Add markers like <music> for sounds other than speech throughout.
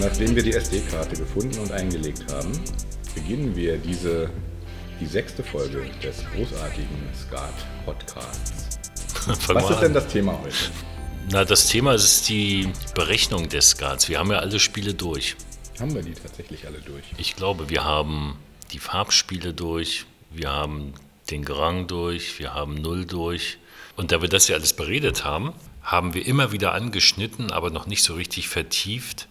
Nachdem wir die SD-Karte gefunden und eingelegt haben, beginnen wir diese, die sechste Folge des großartigen Skat-Podcasts. <laughs> Was ist denn das Thema heute? Na, das Thema ist die Berechnung des Skats. Wir haben ja alle Spiele durch. Haben wir die tatsächlich alle durch? Ich glaube, wir haben die Farbspiele durch, wir haben den Grang durch, wir haben Null durch. Und da wir das ja alles beredet haben, haben wir immer wieder angeschnitten, aber noch nicht so richtig vertieft,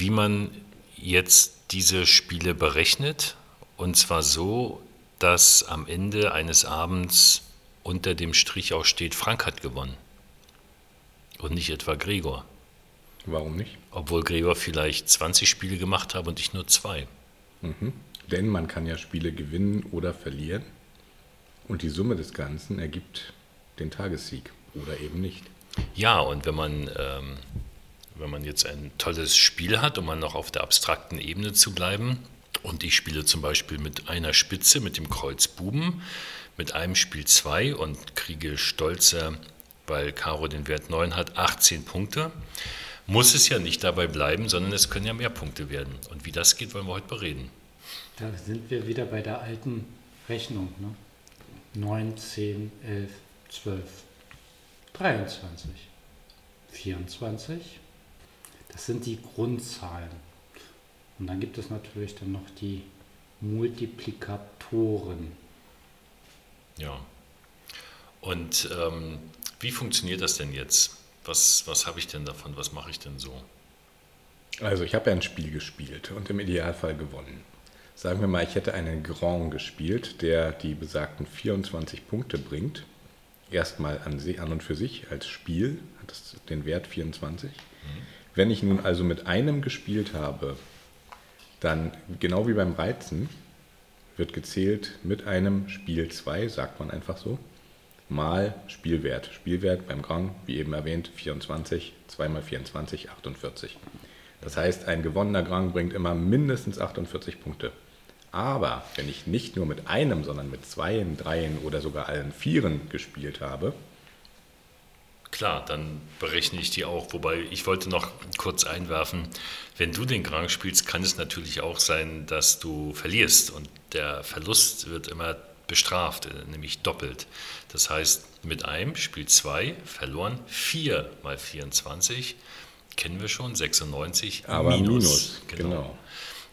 wie man jetzt diese Spiele berechnet. Und zwar so, dass am Ende eines Abends unter dem Strich auch steht, Frank hat gewonnen. Und nicht etwa Gregor. Warum nicht? Obwohl Gregor vielleicht 20 Spiele gemacht hat und ich nur zwei. Mhm. Denn man kann ja Spiele gewinnen oder verlieren. Und die Summe des Ganzen ergibt den Tagessieg oder eben nicht. Ja, und wenn man, ähm, wenn man jetzt ein tolles Spiel hat, um mal noch auf der abstrakten Ebene zu bleiben, und ich spiele zum Beispiel mit einer Spitze, mit dem Kreuz Buben, mit einem Spiel 2 und kriege stolze, weil Caro den Wert 9 hat, 18 Punkte, muss es ja nicht dabei bleiben, sondern es können ja mehr Punkte werden. Und wie das geht, wollen wir heute bereden. Da sind wir wieder bei der alten Rechnung. Ne? 9, 10, 11, 12, 23, 24. Das sind die Grundzahlen. Und dann gibt es natürlich dann noch die Multiplikatoren. Ja. Und ähm, wie funktioniert das denn jetzt? Was, was habe ich denn davon? Was mache ich denn so? Also ich habe ja ein Spiel gespielt und im Idealfall gewonnen. Sagen wir mal, ich hätte einen Grand gespielt, der die besagten 24 Punkte bringt. Erstmal an, an und für sich als Spiel hat es den Wert 24. Mhm. Wenn ich nun also mit einem gespielt habe, dann genau wie beim Reizen wird gezählt mit einem Spiel 2, sagt man einfach so, mal Spielwert. Spielwert beim Grand, wie eben erwähnt, 24, 2 mal 24, 48. Das heißt, ein gewonnener Grand bringt immer mindestens 48 Punkte. Aber wenn ich nicht nur mit einem, sondern mit zweien, dreien oder sogar allen vieren gespielt habe, Klar, dann berechne ich die auch. Wobei ich wollte noch kurz einwerfen, wenn du den Grand spielst, kann es natürlich auch sein, dass du verlierst. Und der Verlust wird immer bestraft, äh, nämlich doppelt. Das heißt, mit einem Spiel 2 verloren, 4 mal 24, kennen wir schon, 96 Aber minus. minus genau. genau.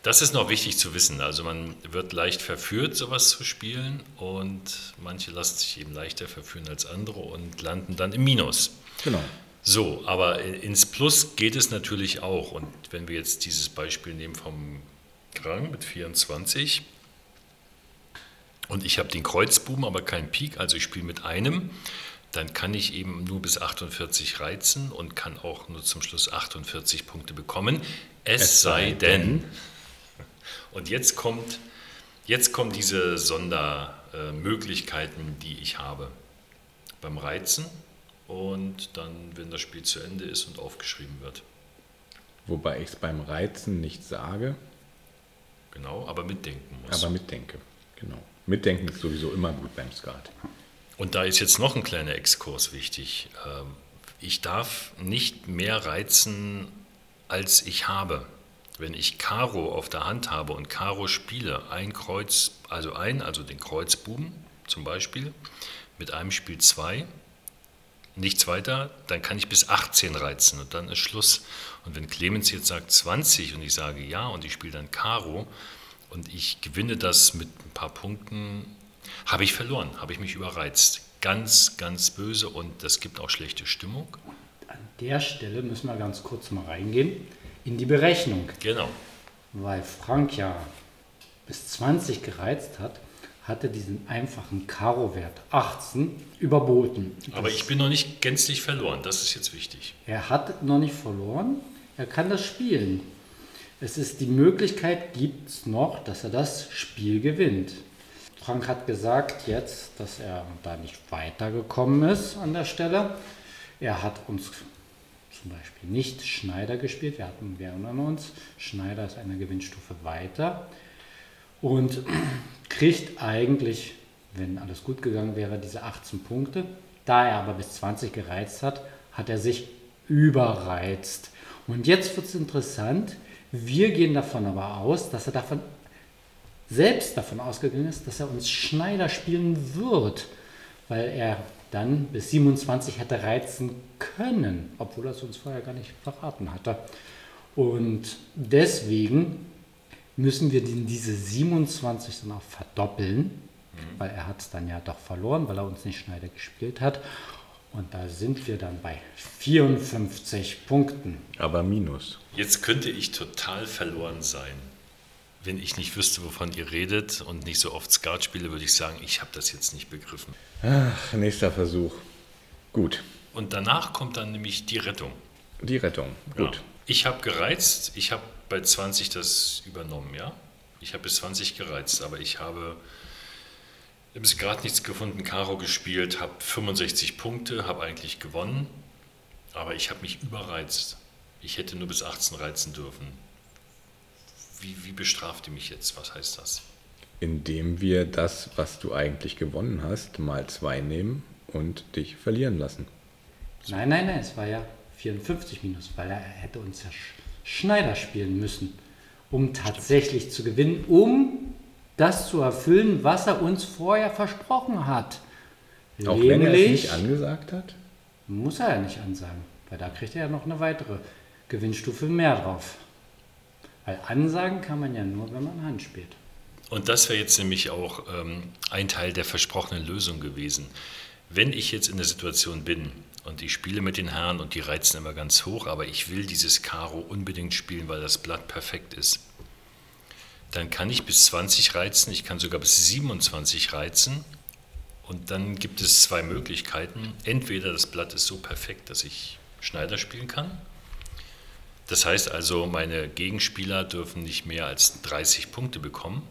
Das ist noch wichtig zu wissen. Also man wird leicht verführt, sowas zu spielen und manche lassen sich eben leichter verführen als andere und landen dann im Minus. Genau. So, aber ins Plus geht es natürlich auch. Und wenn wir jetzt dieses Beispiel nehmen vom Grang mit 24 und ich habe den Kreuzbuben, aber keinen Pik, also ich spiele mit einem, dann kann ich eben nur bis 48 reizen und kann auch nur zum Schluss 48 Punkte bekommen. Es, es sei denn, und jetzt kommt, jetzt kommen diese Sondermöglichkeiten, die ich habe beim Reizen und dann, wenn das Spiel zu Ende ist und aufgeschrieben wird. Wobei ich es beim Reizen nicht sage. Genau, aber mitdenken muss. Aber mitdenke, genau. Mitdenken ist sowieso immer gut beim Skat. Und da ist jetzt noch ein kleiner Exkurs wichtig. Ähm, ich darf nicht mehr reizen, als ich habe. Wenn ich Karo auf der Hand habe und Karo spiele, ein Kreuz, also ein, also den Kreuzbuben zum Beispiel, mit einem Spiel zwei, nichts weiter, dann kann ich bis 18 reizen und dann ist Schluss. Und wenn Clemens jetzt sagt 20 und ich sage ja und ich spiele dann Karo und ich gewinne das mit ein paar Punkten, habe ich verloren, habe ich mich überreizt. Ganz, ganz böse und das gibt auch schlechte Stimmung. An der Stelle müssen wir ganz kurz mal reingehen in die Berechnung. Genau. Weil Frank ja bis 20 gereizt hat, hat er diesen einfachen Karo-Wert 18 überboten. Aber ich bin noch nicht gänzlich verloren, das ist jetzt wichtig. Er hat noch nicht verloren, er kann das spielen. Es ist die Möglichkeit, gibt es noch, dass er das Spiel gewinnt. Frank hat gesagt jetzt, dass er da nicht weitergekommen ist an der Stelle. Er hat uns zum Beispiel nicht Schneider gespielt. Wir hatten, wir erinnern uns, Schneider ist eine Gewinnstufe weiter und <clears throat> kriegt eigentlich, wenn alles gut gegangen wäre, diese 18 Punkte. Da er aber bis 20 gereizt hat, hat er sich überreizt Und jetzt wird es interessant. Wir gehen davon aber aus, dass er davon selbst davon ausgegangen ist, dass er uns Schneider spielen wird, weil er dann bis 27 hätte reizen können, obwohl er es uns vorher gar nicht verraten hatte. Und deswegen müssen wir diese 27 dann auch verdoppeln, mhm. weil er hat es dann ja doch verloren, weil er uns nicht Schneider gespielt hat. Und da sind wir dann bei 54 Punkten. Aber minus. Jetzt könnte ich total verloren sein. Wenn ich nicht wüsste, wovon ihr redet und nicht so oft Skat spiele, würde ich sagen, ich habe das jetzt nicht begriffen. Ach, nächster Versuch. Gut. Und danach kommt dann nämlich die Rettung. Die Rettung, gut. Ja. Ich habe gereizt, ich habe bei 20 das übernommen, ja. Ich habe bis 20 gereizt, aber ich habe bis gerade nichts gefunden, Karo gespielt, habe 65 Punkte, habe eigentlich gewonnen, aber ich habe mich überreizt. Ich hätte nur bis 18 reizen dürfen. Wie, wie bestraft ihr mich jetzt? Was heißt das? Indem wir das, was du eigentlich gewonnen hast, mal zwei nehmen und dich verlieren lassen. Nein, nein, nein, es war ja 54 minus, weil er hätte uns ja Schneider spielen müssen, um tatsächlich Stimmt. zu gewinnen, um das zu erfüllen, was er uns vorher versprochen hat. Auch Nämlich, wenn er es nicht angesagt hat? Muss er ja nicht ansagen, weil da kriegt er ja noch eine weitere Gewinnstufe mehr drauf. Weil ansagen kann man ja nur, wenn man Hand spielt. Und das wäre jetzt nämlich auch ähm, ein Teil der versprochenen Lösung gewesen. Wenn ich jetzt in der Situation bin und ich spiele mit den Herren und die reizen immer ganz hoch, aber ich will dieses Karo unbedingt spielen, weil das Blatt perfekt ist, dann kann ich bis 20 reizen, ich kann sogar bis 27 reizen und dann gibt es zwei Möglichkeiten. Entweder das Blatt ist so perfekt, dass ich Schneider spielen kann. Das heißt also, meine Gegenspieler dürfen nicht mehr als 30 Punkte bekommen.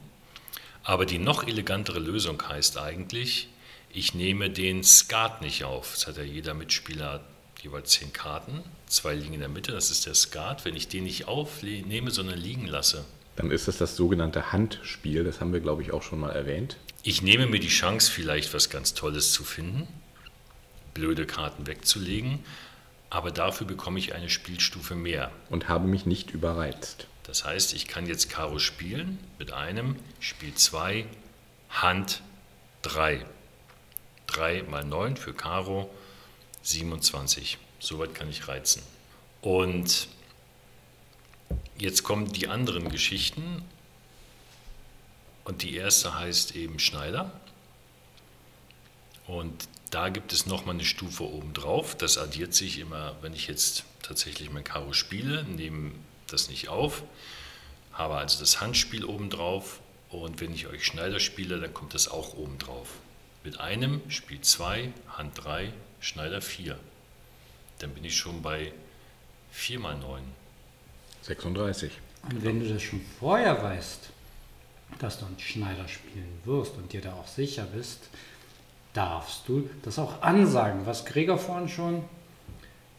Aber die noch elegantere Lösung heißt eigentlich, ich nehme den Skat nicht auf. Das hat ja jeder Mitspieler jeweils zehn Karten. Zwei liegen in der Mitte, das ist der Skat. Wenn ich den nicht aufnehme, sondern liegen lasse. Dann ist das das sogenannte Handspiel. Das haben wir, glaube ich, auch schon mal erwähnt. Ich nehme mir die Chance, vielleicht was ganz Tolles zu finden, blöde Karten wegzulegen. Aber dafür bekomme ich eine Spielstufe mehr. Und habe mich nicht überreizt. Das heißt, ich kann jetzt Karo spielen mit einem, Spiel 2, Hand 3. 3 mal 9 für Karo, 27. Soweit kann ich reizen. Und jetzt kommen die anderen Geschichten. Und die erste heißt eben Schneider. Und da gibt es nochmal eine Stufe obendrauf. Das addiert sich immer, wenn ich jetzt tatsächlich mein Karo spiele, nehme das nicht auf, habe also das Handspiel obendrauf und wenn ich euch Schneider spiele, dann kommt das auch obendrauf. Mit einem Spiel 2, Hand 3, Schneider 4. Dann bin ich schon bei 4 mal 9. 36. Und wenn du das schon vorher weißt, dass du einen Schneider spielen wirst und dir da auch sicher bist, darfst du das auch ansagen, was Gregor vorhin schon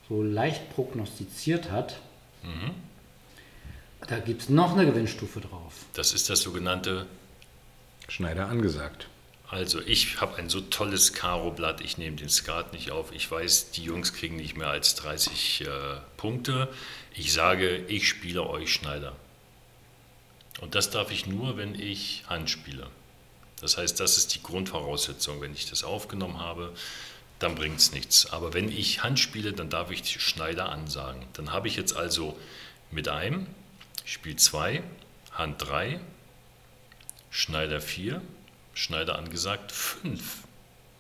so leicht prognostiziert hat. Mhm. Da gibt es noch eine Gewinnstufe drauf. Das ist das sogenannte Schneider angesagt. Also ich habe ein so tolles Karo-Blatt, ich nehme den Skat nicht auf. Ich weiß, die Jungs kriegen nicht mehr als 30 äh, Punkte. Ich sage, ich spiele euch Schneider. Und das darf ich nur, wenn ich Hand spiele. Das heißt, das ist die Grundvoraussetzung. Wenn ich das aufgenommen habe, dann bringt es nichts. Aber wenn ich Hand spiele, dann darf ich die Schneider ansagen. Dann habe ich jetzt also mit einem Spiel 2, Hand 3, Schneider 4, Schneider angesagt 5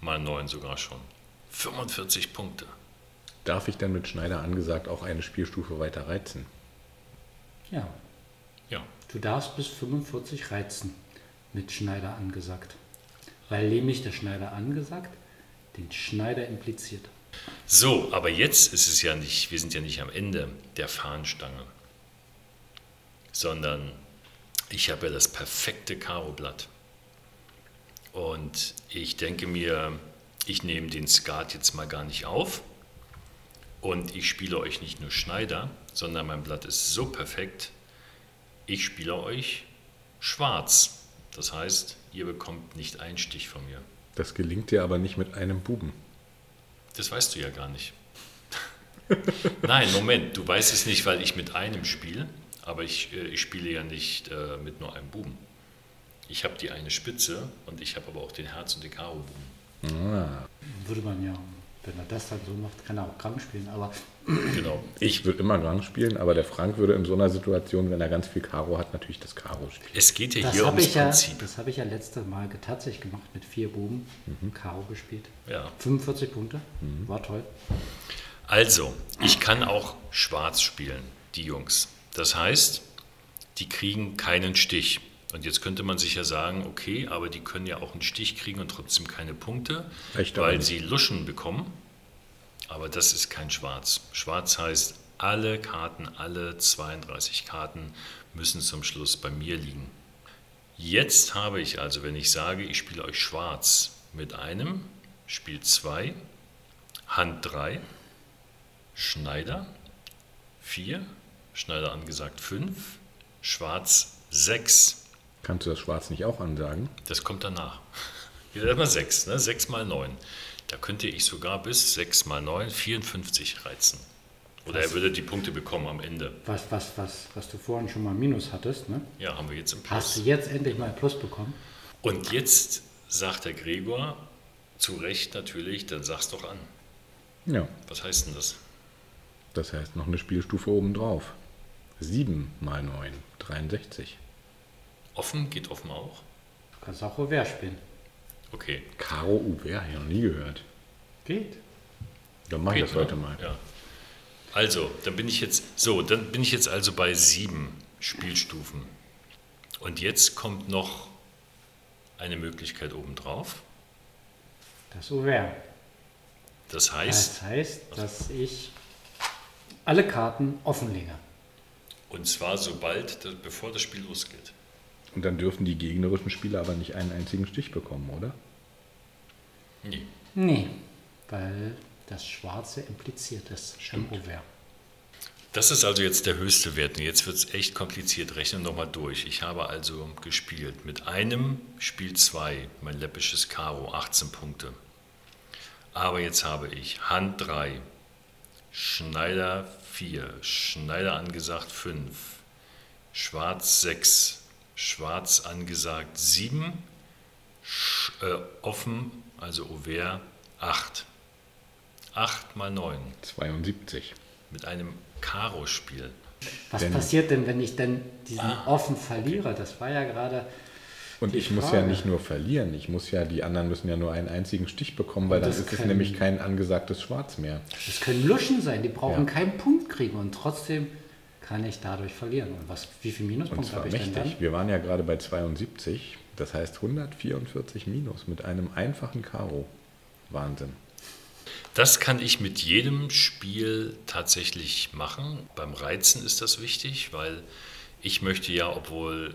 mal 9 sogar schon. 45 Punkte. Darf ich dann mit Schneider angesagt auch eine Spielstufe weiter reizen? Ja. Ja. Du darfst bis 45 reizen mit Schneider angesagt. Weil nämlich der Schneider angesagt den Schneider impliziert. So, aber jetzt ist es ja nicht, wir sind ja nicht am Ende der Fahnenstange, sondern ich habe ja das perfekte Karo-Blatt. Und ich denke mir, ich nehme den Skat jetzt mal gar nicht auf und ich spiele euch nicht nur Schneider, sondern mein Blatt ist so perfekt, ich spiele euch schwarz. Das heißt, ihr bekommt nicht einen Stich von mir. Das gelingt dir aber nicht mit einem Buben. Das weißt du ja gar nicht. <laughs> Nein, Moment, du weißt es nicht, weil ich mit einem spiele, aber ich, äh, ich spiele ja nicht äh, mit nur einem Buben. Ich habe die eine Spitze und ich habe aber auch den Herz- und den Karo-Buben. Ah, Würde man ja, wenn er das dann so macht, kann er auch krank spielen. Aber Genau. ich würde immer Grand spielen, aber der Frank würde in so einer Situation, wenn er ganz viel Karo hat, natürlich das Karo spielen. Es geht ja das hier habe ums ich, ja, Prinzip. das hab ich ja letztes Mal tatsächlich gemacht mit vier Buben. Karo gespielt. Ja. 45 Punkte. War toll. Also, ich kann auch schwarz spielen, die Jungs. Das heißt, die kriegen keinen Stich. Und jetzt könnte man sich ja sagen, okay, aber die können ja auch einen Stich kriegen und trotzdem keine Punkte, Echt, weil sie Luschen bekommen. Aber das ist kein Schwarz. Schwarz heißt, alle Karten, alle 32 Karten müssen zum Schluss bei mir liegen. Jetzt habe ich also, wenn ich sage, ich spiele euch Schwarz mit einem, Spiel 2, Hand 3, Schneider 4, Schneider angesagt 5, Schwarz 6. Kannst du das Schwarz nicht auch ansagen? Das kommt danach. <laughs> Wieder immer 6, ne? 6 mal 9. Da könnte ich sogar bis 6 mal 9, 54 reizen. Oder er würde die Punkte bekommen am Ende. Was, was, was, was du vorhin schon mal Minus hattest, ne? Ja, haben wir jetzt im Hast Plus. du jetzt endlich mal Plus bekommen? Und jetzt sagt der Gregor, zu Recht natürlich, dann sag's doch an. Ja, Was heißt denn das? das heißt noch eine Spielstufe obendrauf. 7 mal 9, 63. Offen geht offen auch? Du kannst auch Revers spielen. Okay. Karo Uwe, habe ich noch nie gehört. Geht. Dann mache ich Geht, das heute ne? mal. Ja. Also, dann bin ich jetzt so, dann bin ich jetzt also bei sieben Spielstufen. Und jetzt kommt noch eine Möglichkeit obendrauf. Das Ouvert. Das heißt, Das heißt, dass ich alle Karten offenlege. und zwar sobald, bevor das Spiel losgeht. Und dann dürfen die gegnerischen Spieler aber nicht einen einzigen Stich bekommen, oder? Nee. Nee, weil das Schwarze impliziert ist im Ouvert. Das ist also jetzt der höchste Wert. Und jetzt wird es echt kompliziert. Rechne nochmal durch. Ich habe also gespielt mit einem Spiel 2, mein läppisches Karo, 18 Punkte. Aber jetzt habe ich Hand 3, Schneider 4, Schneider angesagt 5, Schwarz 6, Schwarz angesagt 7, Sch äh, offen, also Auvert 8. 8 mal 9 72. mit einem Karo-Spiel. Was Wenn- passiert denn, wenn ich denn diesen Ah, offen verliere? Das war ja gerade. Und ich muss ja Frage. nicht nur verlieren, ich muss ja, die anderen müssen ja nur einen einzigen Stich bekommen, weil Und dann das ist es können- nämlich kein angesagtes Schwarz mehr. Das können Luschen sein, die brauchen Ja. keinen Punkt kriegen und trotzdem kann ich dadurch verlieren. Und was, wie viel Und Minuspunkte zwar habe ich denn mächtig. dann? Wir waren ja gerade bei 72, das heißt 144 Minus mit einem einfachen Karo. Wahnsinn. Das kann ich mit jedem Spiel tatsächlich machen. Beim Reizen ist das wichtig, weil ich möchte ja, obwohl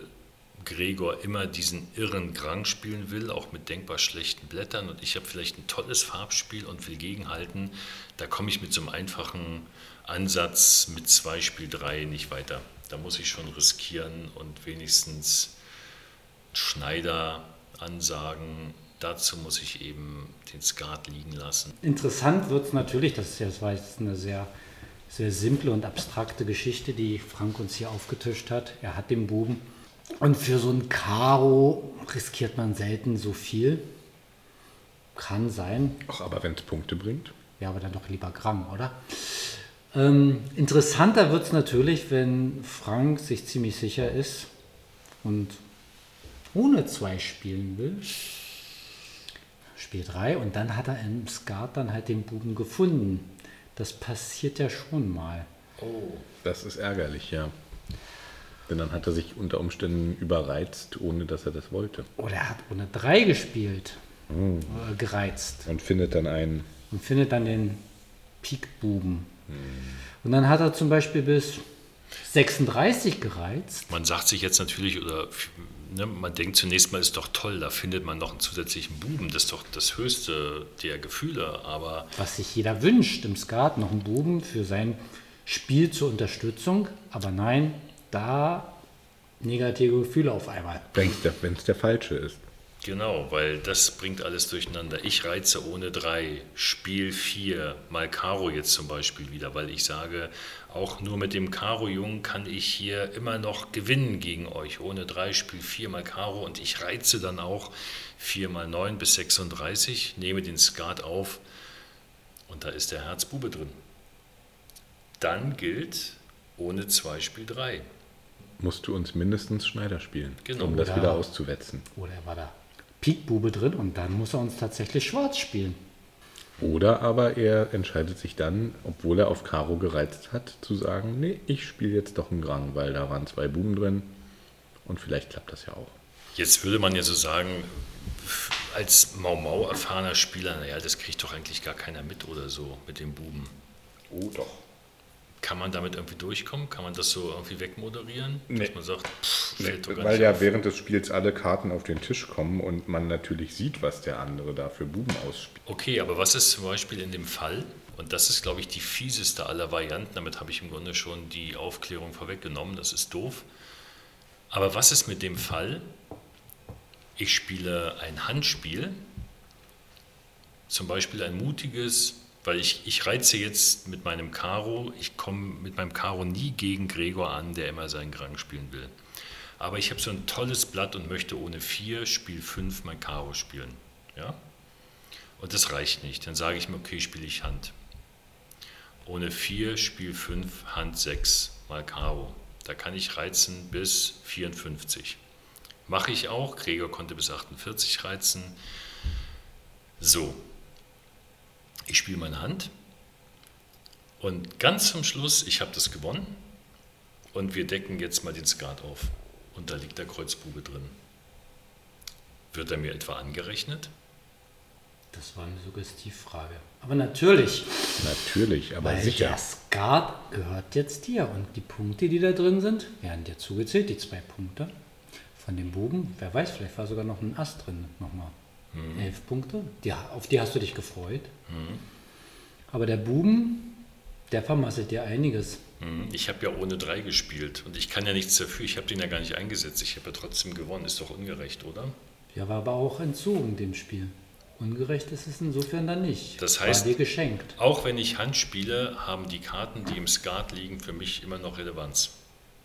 Gregor immer diesen irren Grang spielen will, auch mit denkbar schlechten Blättern und ich habe vielleicht ein tolles Farbspiel und will gegenhalten, da komme ich mit so einem einfachen Ansatz mit zwei Spiel drei nicht weiter. Da muss ich schon riskieren und wenigstens Schneider ansagen. Dazu muss ich eben den Skat liegen lassen. Interessant wird es natürlich, das, ist ja- das war jetzt eine sehr, sehr simple und abstrakte Geschichte, die Frank uns hier aufgetischt hat. Er hat den Buben. Und für so ein Karo riskiert man selten so viel. Kann sein. Ach, aber wenn es Punkte bringt. Ja, aber dann doch lieber Gramm, oder? Ähm, interessanter wird es natürlich, wenn Frank sich ziemlich sicher ist und ohne zwei spielen will. Spiel 3 und dann hat er im Skat dann halt den Buben gefunden. Das passiert ja schon mal. Oh. Das ist ärgerlich, ja. Denn dann hat er sich unter Umständen überreizt, ohne dass er das wollte. Oder er hat ohne 3 gespielt, äh, gereizt Und findet dann einen. und findet dann den Pik-Buben. Und dann hat er zum Beispiel bis 36 gereizt. Man sagt sich jetzt natürlich, oder ne, man denkt zunächst mal, ist doch toll, da findet man noch einen zusätzlichen Buben, das ist doch das höchste der Gefühle, aber was sich jeder wünscht im Skat, noch einen Buben für sein Spiel zur Unterstützung. Aber nein, da negative Gefühle auf einmal. Wenn es der falsche ist. Genau, weil das bringt alles durcheinander. Ich reize ohne drei, Spiel vier, mal Karo jetzt zum Beispiel wieder, weil ich sage, auch nur mit dem Karo-Jungen kann ich hier immer noch gewinnen gegen euch. Ohne drei, Spiel vier mal Karo und ich reize dann auch vier mal neun bis 36, nehme den Skat auf und da ist der Herzbube drin. Dann gilt ohne zwei, Spiel drei. Musst du uns mindestens Schneider spielen, Genau. um das Ja. wieder auszuwetzen. Oder er war da Pikbube drin und dann muss er uns tatsächlich schwarz spielen. Oder aber er entscheidet sich dann, obwohl er auf Karo gereizt hat, zu sagen, nee, ich spiele jetzt doch einen Grang, weil da waren zwei Buben drin und vielleicht klappt das ja auch. Jetzt würde man ja so sagen, als Mau Mau erfahrener Spieler, naja, das kriegt doch eigentlich gar keiner mit oder so mit dem Buben. Oh doch. Kann man damit irgendwie durchkommen? Kann man das so irgendwie wegmoderieren? Nee. Dass man sagt, pff, fällt doch gar weil ja auf. während des Spiels alle Karten auf den Tisch kommen und man natürlich sieht, was der andere da für Buben ausspielt. Okay, aber was ist zum Beispiel in dem Fall, und das ist, glaube ich, die fieseste aller Varianten, damit habe ich im Grunde schon die Aufklärung vorweggenommen, das ist doof. Aber was ist mit dem Fall, ich spiele ein Handspiel, zum Beispiel ein mutiges, weil ich, ich reize jetzt mit meinem Karo, ich komme mit meinem Karo nie gegen Gregor an, der immer seinen Grang spielen will. Aber ich habe so ein tolles Blatt und möchte ohne 4, Spiel 5 mein Karo spielen. Ja? Und das reicht nicht. Dann sage ich mir, okay, spiele ich Hand. Ohne 4, Spiel 5, Hand 6, mal Karo. Da kann ich reizen bis 54. Mache ich auch. Gregor konnte bis 48 reizen. So. Ich spiele meine Hand. Und ganz zum Schluss, ich habe das gewonnen. Und wir decken jetzt mal den Skat auf. Und da liegt der Kreuzbube drin. Wird er mir etwa angerechnet? Das war eine Suggestivfrage. Aber natürlich, Natürlich, aber weil sicher. der Skat gehört jetzt dir und die Punkte, die da drin sind, werden dir zugezählt, die zwei Punkte von dem Buben. Wer weiß, vielleicht war sogar noch ein Ast drin, nochmal. Elf Punkte, die, auf die hast du dich gefreut. Aber der Buben, der vermasselt dir einiges. Hm, Ich habe ja ohne drei gespielt und ich kann ja nichts dafür. Ich habe den ja gar nicht eingesetzt. Ich habe ja trotzdem gewonnen. Ist doch ungerecht, oder? Ja, war aber auch entzogen dem Spiel. Ungerecht ist es insofern dann nicht. Das heißt- war dir geschenkt. Auch wenn ich Hand spiele, haben die Karten, die im Skat liegen, für mich immer noch Relevanz.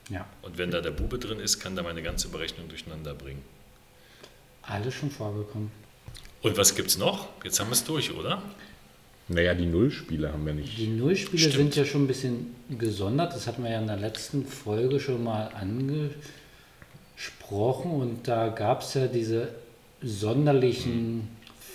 Ja, Und wenn da der Bube drin ist, kann da meine ganze Berechnung durcheinander bringen. alles schon vorgekommen. Und was gibt's noch? Jetzt haben wir es durch, oder? Naja, die Nullspiele haben wir nicht. Die Nullspiele Stimmt. sind ja schon ein bisschen gesondert. Das hatten wir ja in der letzten Folge schon mal angesprochen. Und da gab es ja diese sonderlichen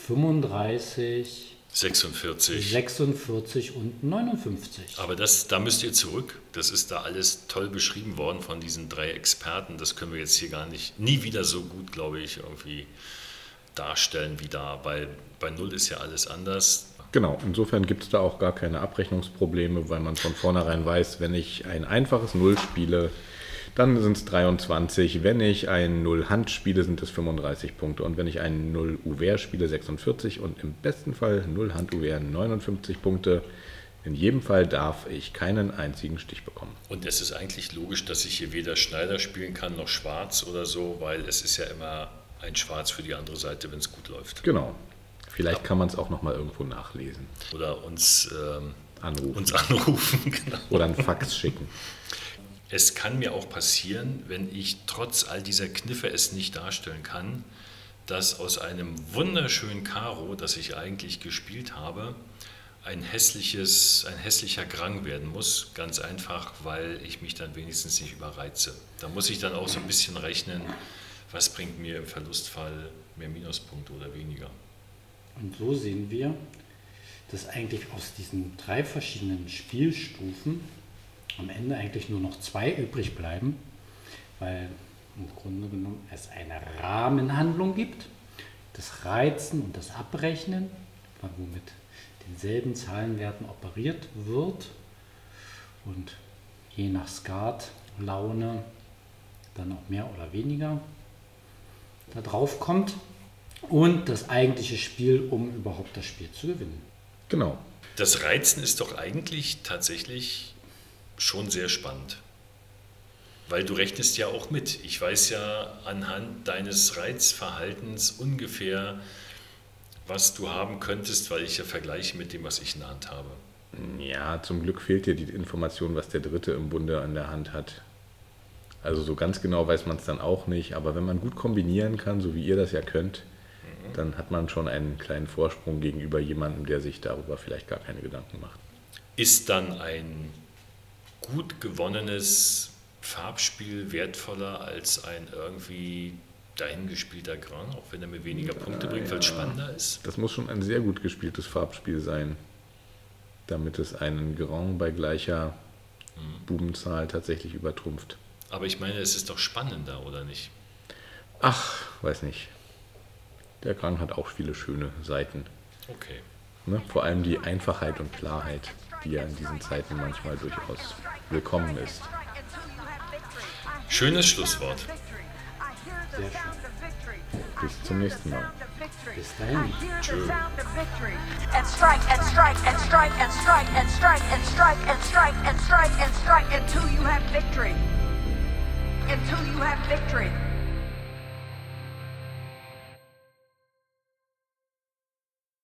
35, 46. 46 und 59. Aber das, da müsst ihr zurück. Das ist da alles toll beschrieben worden von diesen drei Experten. Das können wir jetzt hier gar nicht, nie wieder so gut, glaube ich, irgendwie darstellen wie da. Weil bei Null ist ja alles anders. Genau, insofern gibt es da auch gar keine Abrechnungsprobleme, weil man von vornherein weiß, wenn ich ein einfaches Null spiele, dann sind es 23. Wenn ich ein Null Hand spiele, sind es 35 Punkte. Und wenn ich ein Null Uver spiele, 46. Und im besten Fall Null Hand Uver 59 Punkte. In jedem Fall darf ich keinen einzigen Stich bekommen. Und es ist eigentlich logisch, dass ich hier weder Schneider spielen kann noch Schwarz oder so, weil es ist ja immer ein Schwarz für die andere Seite, wenn es gut läuft. Genau. Vielleicht kann man es auch nochmal irgendwo nachlesen. Oder uns, ähm, Anrufen. uns anrufen. <laughs> genau. Oder einen Fax schicken. Es kann mir auch passieren, wenn ich trotz all dieser Kniffe es nicht darstellen kann, dass aus einem wunderschönen Karo, das ich eigentlich gespielt habe, ein hässliches, ein hässlicher Grang werden muss. Ganz einfach, weil ich mich dann wenigstens nicht überreize. Da muss ich dann auch so ein bisschen rechnen, was bringt mir im Verlustfall mehr Minuspunkte oder weniger. Und so sehen wir, dass eigentlich aus diesen drei verschiedenen Spielstufen am Ende eigentlich nur noch zwei übrig bleiben, weil im Grunde genommen es eine Rahmenhandlung gibt, das Reizen und das Abrechnen, wo mit denselben Zahlenwerten operiert wird und je nach Skat, Laune dann auch mehr oder weniger da drauf kommt und das eigentliche Spiel, um überhaupt das Spiel zu gewinnen. Genau. Das Reizen ist doch eigentlich tatsächlich schon sehr spannend. Weil du rechnest ja auch mit. Ich weiß ja anhand deines Reizverhaltens ungefähr, was du haben könntest, weil ich ja vergleiche mit dem, was ich in der Hand habe. Ja, zum Glück fehlt dir die Information, was der Dritte im Bunde an der Hand hat. Also so ganz genau weiß man es dann auch nicht, aber wenn man gut kombinieren kann, so wie ihr das ja könnt, mhm. dann hat man schon einen kleinen Vorsprung gegenüber jemandem, der sich darüber vielleicht gar keine Gedanken macht. Ist dann ein gut gewonnenes Farbspiel wertvoller als ein irgendwie dahingespielter Grand, auch wenn er mir weniger Punkte ja, bringt, weil es ja. spannender ist? Das muss schon ein sehr gut gespieltes Farbspiel sein, damit es einen Grand bei gleicher mhm. Bubenzahl tatsächlich übertrumpft. Aber ich meine, es ist doch spannender, oder nicht? Ach, weiß nicht. Der Grand hat auch viele schöne Seiten. Okay. Ne? Vor allem die Einfachheit und Klarheit, die ja in diesen Zeiten manchmal durchaus willkommen ist. Schönes Schlusswort. Sehr schön. Bis zum nächsten Mal. Bis dahin. Tschö. And strike and strike and strike and strike and strike and strike and strike and strike and strike until you have victory. Until you have victory.